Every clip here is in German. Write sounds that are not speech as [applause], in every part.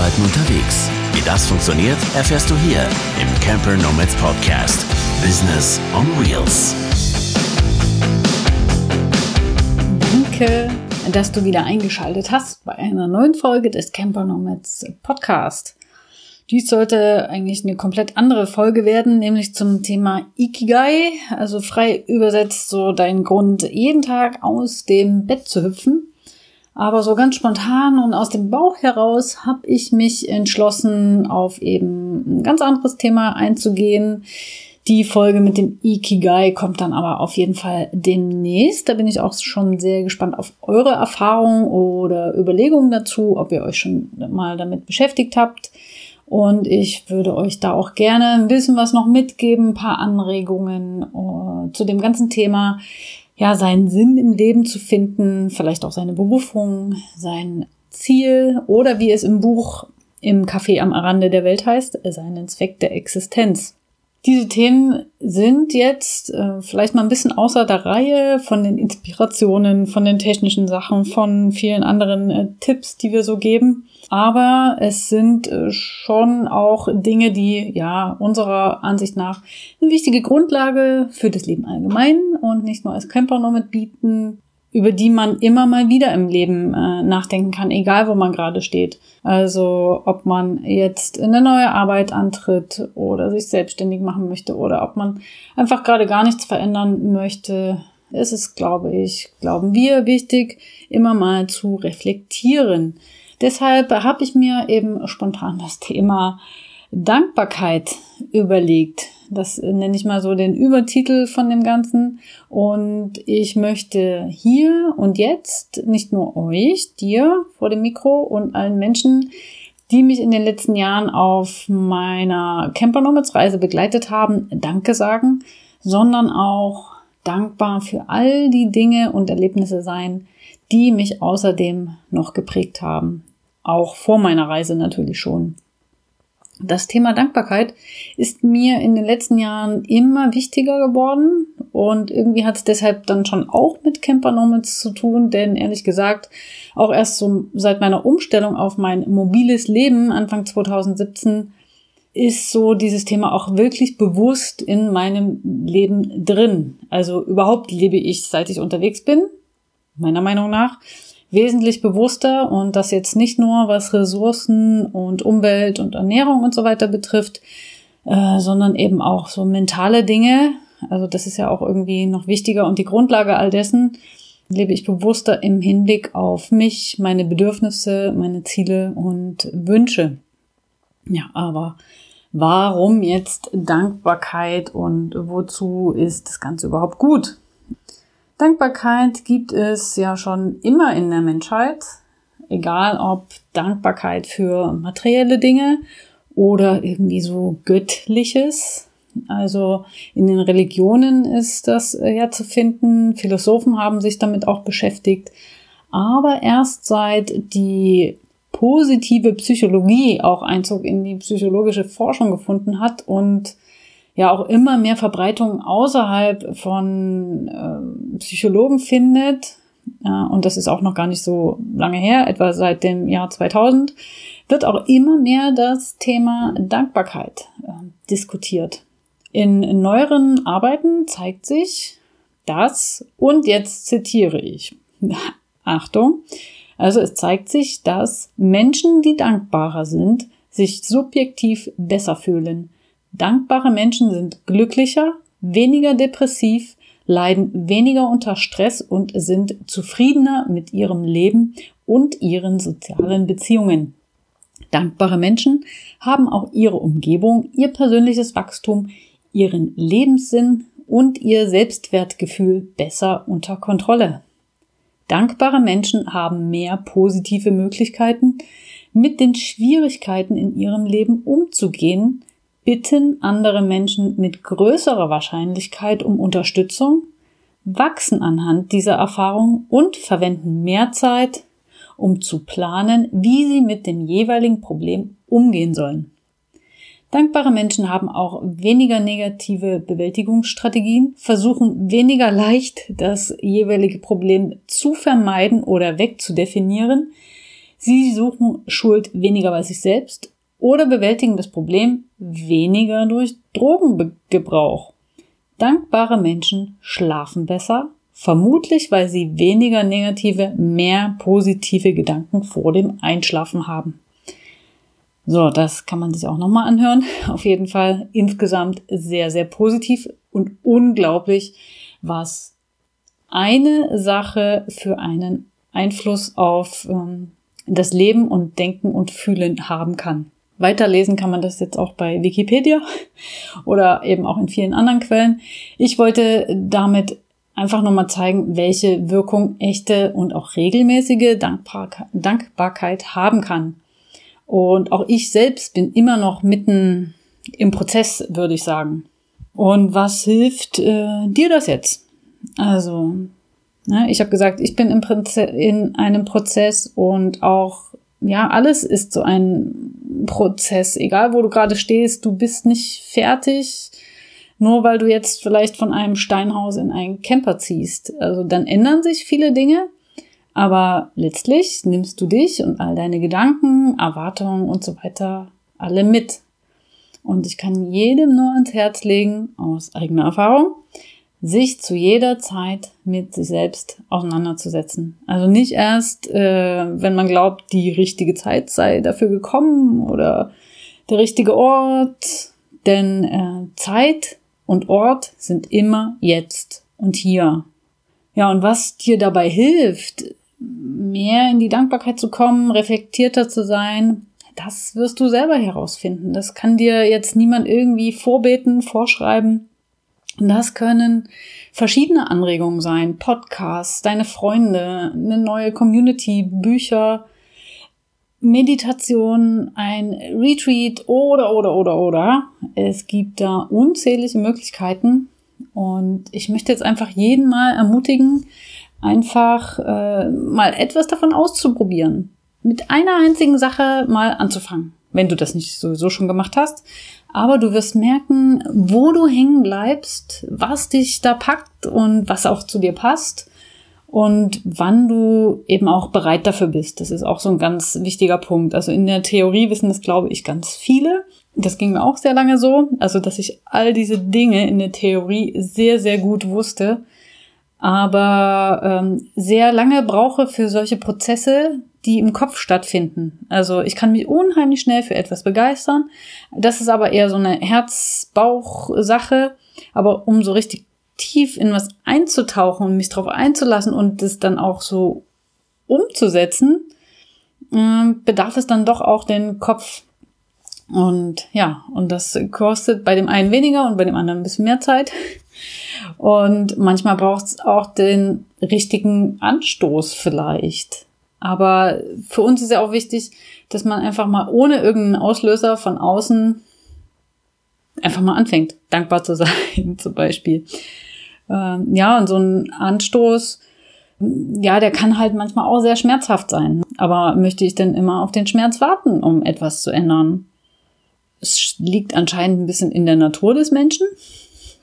Arbeiten unterwegs. Wie das funktioniert, erfährst du hier im Camper Nomads Podcast. Business on Wheels. Danke, dass du wieder eingeschaltet hast bei einer neuen Folge des Camper Nomads Podcast. Dies sollte eigentlich eine komplett andere Folge werden, nämlich zum Thema Ikigai, also frei übersetzt so dein Grund, jeden Tag aus dem Bett zu hüpfen. Aber so ganz spontan und aus dem Bauch heraus habe ich mich entschlossen, auf eben ein ganz anderes Thema einzugehen. Die Folge mit dem Ikigai kommt dann aber auf jeden Fall demnächst. Da bin ich auch schon sehr gespannt auf eure Erfahrungen oder Überlegungen dazu, ob ihr euch schon mal damit beschäftigt habt. Und ich würde euch da auch gerne ein bisschen was noch mitgeben, ein paar Anregungen uh, zu dem ganzen Thema. Ja, seinen Sinn im Leben zu finden, vielleicht auch seine Berufung, sein Ziel oder wie es im Buch im Café am Rande der Welt heißt, seinen Zweck der Existenz. Diese Themen sind jetzt äh, vielleicht mal ein bisschen außer der Reihe von den Inspirationen, von den technischen Sachen, von vielen anderen äh, Tipps, die wir so geben. Aber es sind äh, schon auch Dinge, die ja unserer Ansicht nach eine wichtige Grundlage für das Leben allgemein und nicht nur als Camper Nomad bieten, über die man immer mal wieder im Leben äh, nachdenken kann, egal wo man gerade steht. Also ob man jetzt in eine neue Arbeit antritt oder sich selbstständig machen möchte oder ob man einfach gerade gar nichts verändern möchte. Es ist, glaube ich, glauben wir, wichtig, immer mal zu reflektieren. Deshalb habe ich mir eben spontan das Thema Dankbarkeit überlegt. Das nenne ich mal so den Übertitel von dem Ganzen. Und ich möchte hier und jetzt nicht nur euch, dir vor dem Mikro und allen Menschen, die mich in den letzten Jahren auf meiner Camper Nomads Reise begleitet haben, Danke sagen, sondern auch dankbar für all die Dinge und Erlebnisse sein, die mich außerdem noch geprägt haben. Auch vor meiner Reise natürlich schon. Das Thema Dankbarkeit ist mir in den letzten Jahren immer wichtiger geworden und irgendwie hat es deshalb dann schon auch mit Camper Nomads zu tun, denn ehrlich gesagt, auch erst so seit meiner Umstellung auf mein mobiles Leben Anfang 2017 ist so dieses Thema auch wirklich bewusst in meinem Leben drin. Also überhaupt lebe ich, seit ich unterwegs bin, meiner Meinung nach, wesentlich bewusster und das jetzt nicht nur was Ressourcen und Umwelt und Ernährung und so weiter betrifft, äh, sondern eben auch so mentale Dinge. Also das ist ja auch irgendwie noch wichtiger und die Grundlage all dessen lebe ich bewusster im Hinblick auf mich, meine Bedürfnisse, meine Ziele und Wünsche. Ja, aber warum jetzt Dankbarkeit und wozu ist das Ganze überhaupt gut? Dankbarkeit gibt es ja schon immer in der Menschheit, egal ob Dankbarkeit für materielle Dinge oder irgendwie so göttliches. Also in den Religionen ist das äh, ja zu finden. Philosophen haben sich damit auch beschäftigt. Aber erst seit die positive Psychologie auch Einzug in die psychologische Forschung gefunden hat und ja auch immer mehr Verbreitung außerhalb von äh, Psychologen findet, ja, und das ist auch noch gar nicht so lange her, etwa seit dem Jahr 2000, wird auch immer mehr das Thema Dankbarkeit äh, diskutiert. In neueren Arbeiten zeigt sich, dass, und jetzt zitiere ich, [laughs] Achtung, also es zeigt sich, dass Menschen, die dankbarer sind, sich subjektiv besser fühlen, Dankbare Menschen sind glücklicher, weniger depressiv, leiden weniger unter Stress und sind zufriedener mit ihrem Leben und ihren sozialen Beziehungen. Dankbare Menschen haben auch ihre Umgebung, ihr persönliches Wachstum, ihren Lebenssinn und ihr Selbstwertgefühl besser unter Kontrolle. Dankbare Menschen haben mehr positive Möglichkeiten, mit den Schwierigkeiten in ihrem Leben umzugehen, bitten andere Menschen mit größerer Wahrscheinlichkeit um Unterstützung, wachsen anhand dieser Erfahrung und verwenden mehr Zeit, um zu planen, wie sie mit dem jeweiligen Problem umgehen sollen. Dankbare Menschen haben auch weniger negative Bewältigungsstrategien, versuchen weniger leicht das jeweilige Problem zu vermeiden oder wegzudefinieren. Sie suchen Schuld weniger bei sich selbst oder bewältigen das Problem weniger durch Drogengebrauch. Dankbare Menschen schlafen besser, vermutlich weil sie weniger negative, mehr positive Gedanken vor dem Einschlafen haben. So, das kann man sich auch nochmal anhören. [laughs] Auf jeden Fall insgesamt sehr, sehr positiv und unglaublich, was eine Sache für einen Einfluss auf ähm, das Leben und Denken und Fühlen haben kann. Weiterlesen kann man das jetzt auch bei Wikipedia oder eben auch in vielen anderen Quellen. Ich wollte damit einfach nochmal zeigen, welche Wirkung echte und auch regelmäßige Dankbarkeit haben kann. Und auch ich selbst bin immer noch mitten im Prozess, würde ich sagen. Und was hilft äh, dir das jetzt? Also, ne, ich habe gesagt, ich bin im Proze in einem Prozess und auch ja, alles ist so ein Prozess. Egal, wo du gerade stehst, du bist nicht fertig, nur weil du jetzt vielleicht von einem Steinhaus in einen Camper ziehst. Also dann ändern sich viele Dinge, aber letztlich nimmst du dich und all deine Gedanken, Erwartungen und so weiter alle mit. Und ich kann jedem nur ans Herz legen, aus eigener Erfahrung, sich zu jeder Zeit mit sich selbst auseinanderzusetzen. Also nicht erst, äh, wenn man glaubt, die richtige Zeit sei dafür gekommen oder der richtige Ort, denn äh, Zeit und Ort sind immer jetzt und hier. Ja, und was dir dabei hilft, mehr in die Dankbarkeit zu kommen, reflektierter zu sein, das wirst du selber herausfinden. Das kann dir jetzt niemand irgendwie vorbeten, vorschreiben. Das können verschiedene Anregungen sein, Podcasts, deine Freunde, eine neue Community, Bücher, Meditation, ein Retreat oder, oder, oder, oder. Es gibt da unzählige Möglichkeiten und ich möchte jetzt einfach jeden mal ermutigen, einfach äh, mal etwas davon auszuprobieren. Mit einer einzigen Sache mal anzufangen, wenn du das nicht sowieso schon gemacht hast. Aber du wirst merken, wo du hängen bleibst, was dich da packt und was auch zu dir passt und wann du eben auch bereit dafür bist. Das ist auch so ein ganz wichtiger Punkt. Also in der Theorie wissen das, glaube ich, ganz viele. Das ging mir auch sehr lange so. Also, dass ich all diese Dinge in der Theorie sehr, sehr gut wusste, aber ähm, sehr lange brauche für solche Prozesse, die im Kopf stattfinden. Also ich kann mich unheimlich schnell für etwas begeistern. Das ist aber eher so eine Herz-Bauch-Sache. Aber um so richtig tief in was einzutauchen und mich darauf einzulassen und das dann auch so umzusetzen, äh, bedarf es dann doch auch den Kopf. Und ja, und das kostet bei dem einen weniger und bei dem anderen ein bisschen mehr Zeit. Und manchmal braucht es auch den richtigen Anstoß vielleicht. Aber für uns ist ja auch wichtig, dass man einfach mal ohne irgendeinen Auslöser von außen einfach mal anfängt, dankbar zu [laughs] sein, zum Beispiel. Ähm, ja, und so ein Anstoß, ja, der kann halt manchmal auch sehr schmerzhaft sein. Aber möchte ich denn immer auf den Schmerz warten, um etwas zu ändern? Es liegt anscheinend ein bisschen in der Natur des Menschen.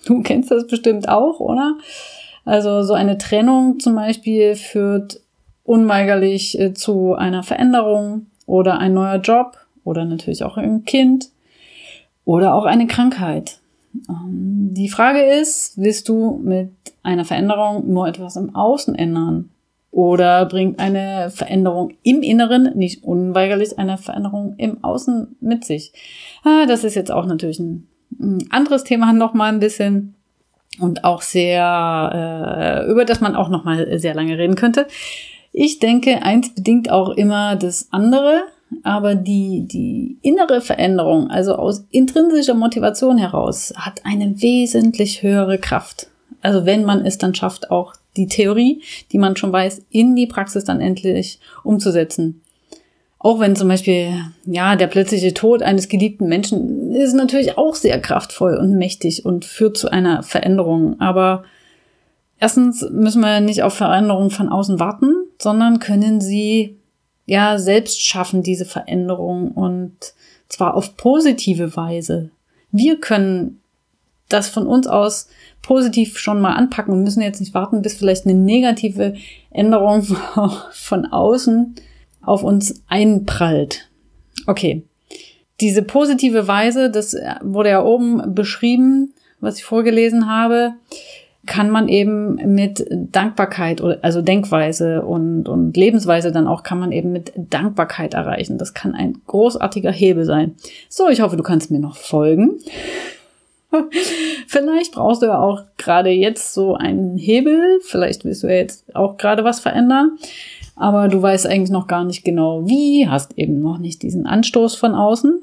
Du kennst das bestimmt auch, oder? Also so eine Trennung zum Beispiel führt unweigerlich äh, zu einer Veränderung oder ein neuer Job oder natürlich auch ein Kind oder auch eine Krankheit. Ähm, die Frage ist, willst du mit einer Veränderung nur etwas im Außen ändern? Oder bringt eine Veränderung im Inneren nicht unweigerlich eine Veränderung im Außen mit sich? Ah, das ist jetzt auch natürlich ein, anderes Thema nochmal ein bisschen und auch sehr, äh, über das man auch nochmal sehr lange reden könnte. Ich denke, eins bedingt auch immer das andere, aber die, die innere Veränderung, also aus intrinsischer Motivation heraus, hat eine wesentlich höhere Kraft. Also wenn man es dann schafft, auch die Theorie, die man schon weiß, in die Praxis dann endlich umzusetzen. Auch wenn zum Beispiel, ja, der plötzliche Tod eines geliebten Menschen ist natürlich auch sehr kraftvoll und mächtig und führt zu einer Veränderung. Aber erstens müssen wir nicht auf Veränderungen von außen warten, sondern können sie ja selbst schaffen, diese Veränderung und zwar auf positive Weise. Wir können das von uns aus positiv schon mal anpacken und müssen jetzt nicht warten, bis vielleicht eine negative Änderung [laughs] von außen auf uns einprallt. Okay. Diese positive Weise, das wurde ja oben beschrieben, was ich vorgelesen habe, kann man eben mit Dankbarkeit, also Denkweise und, und Lebensweise dann auch, kann man eben mit Dankbarkeit erreichen. Das kann ein großartiger Hebel sein. So, ich hoffe, du kannst mir noch folgen. [laughs] Vielleicht brauchst du ja auch gerade jetzt so einen Hebel. Vielleicht willst du ja jetzt auch gerade was verändern. Aber du weißt eigentlich noch gar nicht genau wie, hast eben noch nicht diesen Anstoß von außen.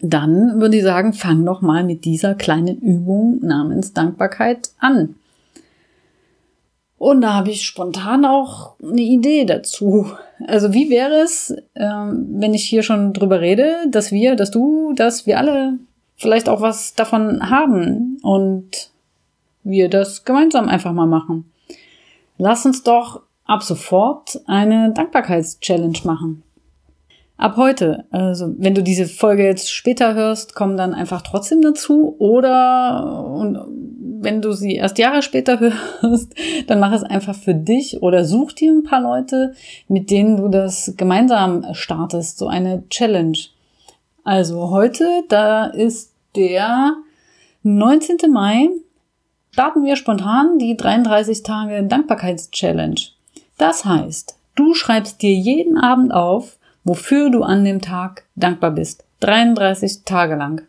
Dann würde ich sagen, fang doch mal mit dieser kleinen Übung namens Dankbarkeit an. Und da habe ich spontan auch eine Idee dazu. Also wie wäre es, ähm, wenn ich hier schon drüber rede, dass wir, dass du, dass wir alle vielleicht auch was davon haben und wir das gemeinsam einfach mal machen. Lass uns doch ab sofort eine Dankbarkeitschallenge machen. Ab heute, also wenn du diese Folge jetzt später hörst, komm dann einfach trotzdem dazu oder und wenn du sie erst Jahre später [laughs] hörst, dann mach es einfach für dich oder such dir ein paar Leute, mit denen du das gemeinsam startest, so eine Challenge. Also heute, da ist der 19. Mai, starten wir spontan die 33 Tage Dankbarkeitschallenge. Das heißt, du schreibst dir jeden Abend auf, wofür du an dem Tag dankbar bist. 33 Tage lang.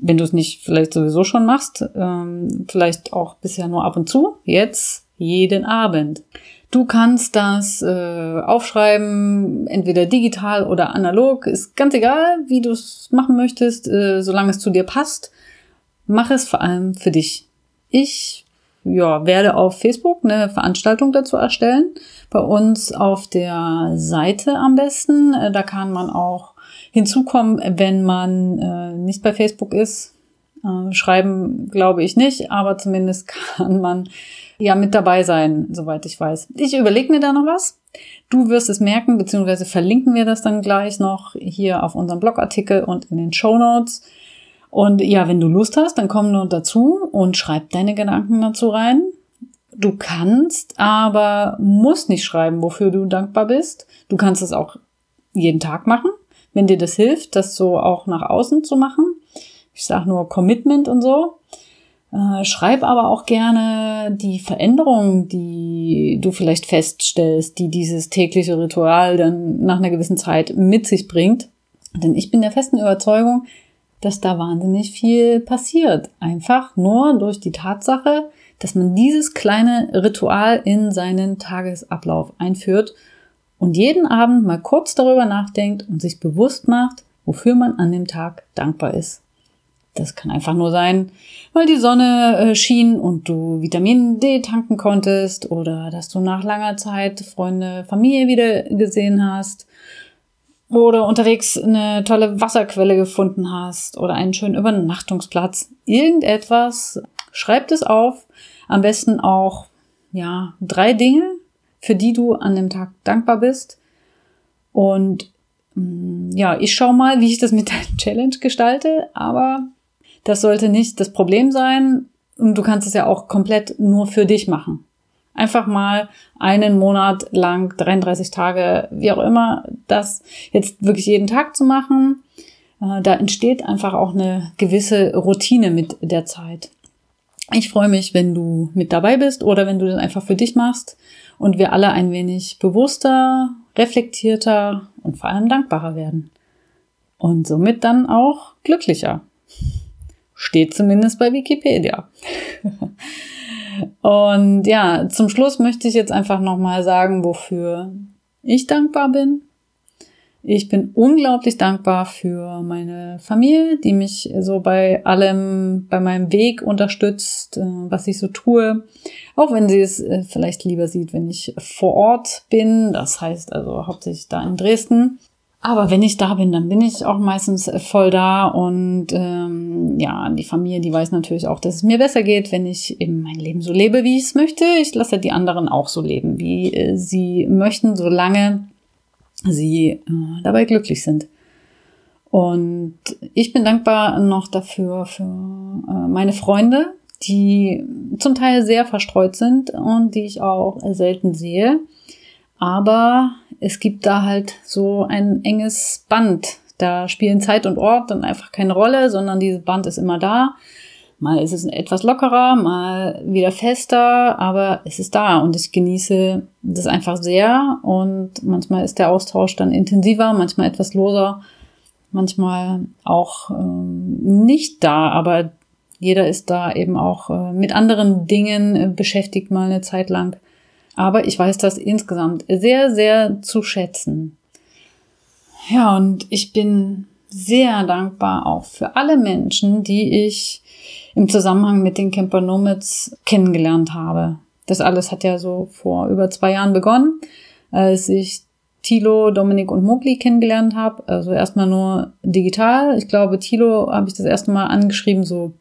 Wenn du es nicht vielleicht sowieso schon machst, ähm, vielleicht auch bisher nur ab und zu, jetzt jeden Abend. Du kannst das äh, aufschreiben, entweder digital oder analog, ist ganz egal, wie du es machen möchtest, äh, solange es zu dir passt. Mach es vor allem für dich. Ich ja, werde auf Facebook eine Veranstaltung dazu erstellen. Bei uns auf der Seite am besten. Äh, da kann man auch hinzukommen, wenn man äh, nicht bei Facebook ist. Äh, schreiben glaube ich nicht, aber zumindest [laughs] kann man ja mit dabei sein, soweit ich weiß. Ich überlege mir da noch was. Du wirst es merken, beziehungsweise verlinken wir das dann gleich noch hier auf unserem Blogartikel und in den Show Notes. Und ja, wenn du Lust hast, dann komm nur dazu und schreib deine Gedanken dazu rein. Du kannst, aber musst nicht schreiben, wofür du dankbar bist. Du kannst es auch jeden Tag machen, wenn dir das hilft, das so auch nach außen zu machen. Ich sage nur Commitment und so. Äh, schreib aber auch gerne die Veränderungen, die du vielleicht feststellst, die dieses tägliche Ritual dann nach einer gewissen Zeit mit sich bringt. Denn ich bin der festen Überzeugung, dass da wahnsinnig viel passiert. Einfach nur durch die Tatsache, dass man dieses kleine Ritual in seinen Tagesablauf einführt und jeden Abend mal kurz darüber nachdenkt und sich bewusst macht, wofür man an dem Tag dankbar ist. Das kann einfach nur sein, weil die Sonne äh, schien und du Vitamin D tanken konntest oder dass du nach langer Zeit Freunde, Familie wieder gesehen hast oder unterwegs eine tolle Wasserquelle gefunden hast oder einen schönen Übernachtungsplatz. Irgendetwas, schreib es auf. Am besten auch, ja, drei Dinge, für die du an dem Tag dankbar bist. Und mm, ja, ich schau mal, wie ich das mit der [laughs] Challenge gestalte, aber das sollte nicht das Problem sein. Und du kannst es ja auch komplett nur für dich machen. Einfach mal einen Monat lang, 33 Tage, wie auch immer, das jetzt wirklich jeden Tag zu machen. Äh, da entsteht einfach auch eine gewisse Routine mit der Zeit. Ich freue mich, wenn du mit dabei bist oder wenn du das einfach für dich machst und wir alle ein wenig bewusster, reflektierter und vor allem dankbarer werden. Und somit dann auch glücklicher. Steht zumindest bei Wikipedia. [laughs] Und ja, zum Schluss möchte ich jetzt einfach nochmal sagen, wofür ich dankbar bin. Ich bin unglaublich dankbar für meine Familie, die mich so bei allem, bei meinem Weg unterstützt, äh, was ich so tue. Auch wenn sie es äh, vielleicht lieber sieht, wenn ich vor Ort bin. Das heißt also hauptsächlich da in Dresden. Aber wenn ich da bin, dann bin ich auch meistens äh, voll da und ähm, ja, die Familie, die weiß natürlich auch, dass es mir besser geht, wenn ich eben mein Leben so lebe, wie ich es möchte. Ich lasse die anderen auch so leben, wie äh, sie möchten, solange sie äh, dabei glücklich sind. Und ich bin dankbar noch dafür für äh, meine Freunde, die zum Teil sehr verstreut sind und die ich auch selten sehe. Aber es gibt da halt so ein enges Band. Da spielen Zeit und Ort dann einfach keine Rolle, sondern dieses Band ist immer da. Mal ist es etwas lockerer, mal wieder fester, aber es ist da und ich genieße das einfach sehr und manchmal ist der Austausch dann intensiver, manchmal etwas loser, manchmal auch ähm, nicht da, aber jeder ist da eben auch äh, mit anderen Dingen äh, beschäftigt mal eine Zeit lang. Aber ich weiß das insgesamt sehr, sehr zu schätzen. Ja, und ich bin sehr dankbar auch für alle Menschen, die ich im Zusammenhang mit den Camper Nomads kennengelernt habe. Das alles hat ja so vor über zwei Jahren begonnen, als ich Tilo, Dominik und Mogli kennengelernt habe. Also erstmal nur digital. Ich glaube, Tilo habe ich das erste Mal angeschrieben, so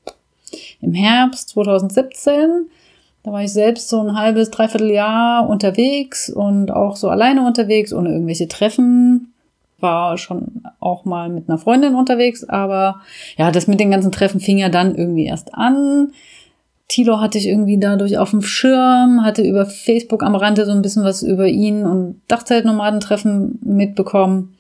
im Herbst 2017. Da war ich selbst so ein halbes, dreiviertel Jahr unterwegs und auch so alleine unterwegs, ohne irgendwelche Treffen war schon auch mal mit einer Freundin unterwegs, aber ja, das mit den ganzen Treffen fing ja dann irgendwie erst an. Tilo hatte ich irgendwie dadurch auf dem Schirm, hatte über Facebook am Rande so ein bisschen was über ihn und Dachzeltnomadentreffen mitbekommen.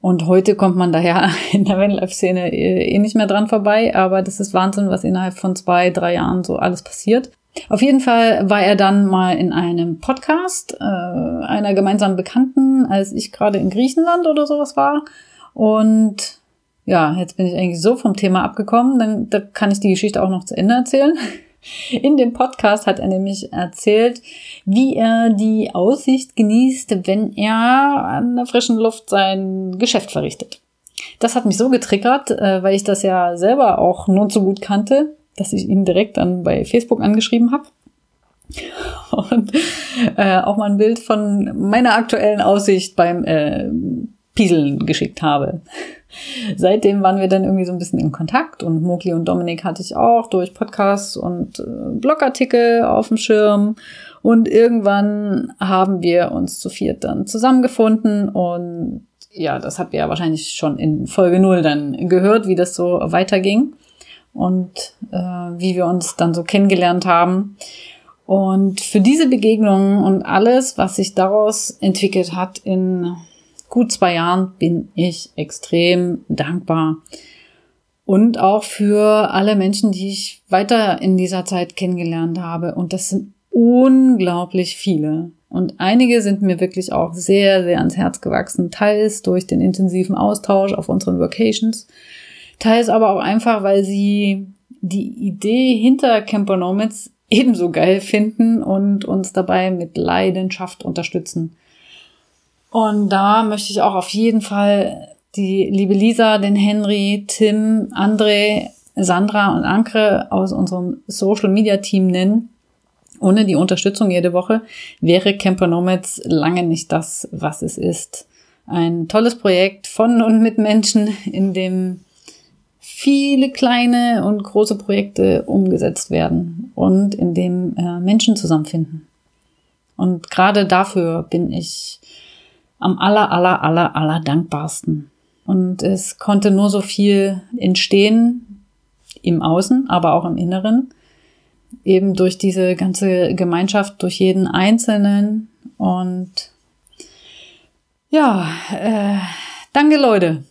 Und heute kommt man daher [laughs] in der Vanlife-Szene eh nicht mehr dran vorbei, aber das ist Wahnsinn, was innerhalb von zwei, drei Jahren so alles passiert. Auf jeden Fall war er dann mal in einem Podcast äh, einer gemeinsamen Bekannten, als ich gerade in Griechenland oder sowas war. Und ja, jetzt bin ich eigentlich so vom Thema abgekommen, dann da kann ich die Geschichte auch noch zu Ende erzählen. [laughs] In dem Podcast hat er nämlich erzählt, wie er die Aussicht genießt, wenn er an der frischen Luft sein Geschäft verrichtet. Das hat mich so getriggert, äh, weil ich das ja selber auch nur zu gut kannte dass ich ihn direkt dann bei Facebook angeschrieben habe. Und äh, auch mal ein Bild von meiner aktuellen Aussicht beim äh, Pieseln geschickt habe. Seitdem waren wir dann irgendwie so ein bisschen in Kontakt und Mokli und Dominik hatte ich auch durch Podcasts und äh, Blogartikel auf dem Schirm. Und irgendwann haben wir uns zu viert dann zusammengefunden und ja, das habt ihr ja wahrscheinlich schon in Folge 0 dann gehört, wie das so weiterging und äh, wie wir uns dann so kennengelernt haben. Und für diese Begegnungen und alles, was sich daraus entwickelt hat in gut zwei Jahren, bin ich extrem dankbar. Und auch für alle Menschen, die ich weiter in dieser Zeit kennengelernt habe. Und das sind unglaublich viele. Und einige sind mir wirklich auch sehr, sehr ans Herz gewachsen, teils durch den intensiven Austausch auf unseren Vacations, Teils aber auch einfach, weil sie die Idee hinter Camper Nomads ebenso geil finden und uns dabei mit Leidenschaft unterstützen. Und da möchte ich auch auf jeden Fall die liebe Lisa, den Henry, Tim, André, Sandra und Ankre aus unserem Social Media Team nennen. Ohne die Unterstützung jede Woche wäre Camper Nomads lange nicht das, was es ist. Ein tolles Projekt von und mit Menschen, in dem viele kleine und große Projekte umgesetzt werden und in dem äh, Menschen zusammenfinden. Und gerade dafür bin ich am aller, aller, aller, aller dankbarsten. Und es konnte nur so viel entstehen im Außen, aber auch im Inneren. Eben durch diese ganze Gemeinschaft, durch jeden Einzelnen. Und ja, äh, danke Leute.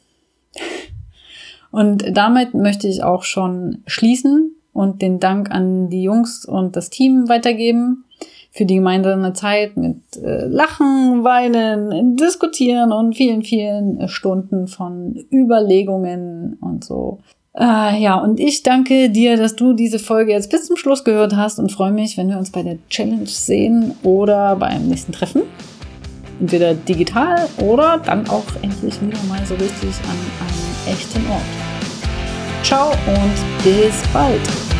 Und damit möchte ich auch schon schließen und den Dank an die Jungs und das Team weitergeben für die gemeinsame Zeit mit äh, Lachen, Weinen, Diskutieren und vielen, vielen Stunden von Überlegungen und so. Äh, ja, und ich danke dir, dass du diese Folge jetzt bis zum Schluss gehört hast und freue mich, wenn wir uns bei der Challenge sehen oder beim nächsten Treffen. Entweder digital oder dann auch endlich wieder mal so richtig an echten Ort. Ciao und bis bald!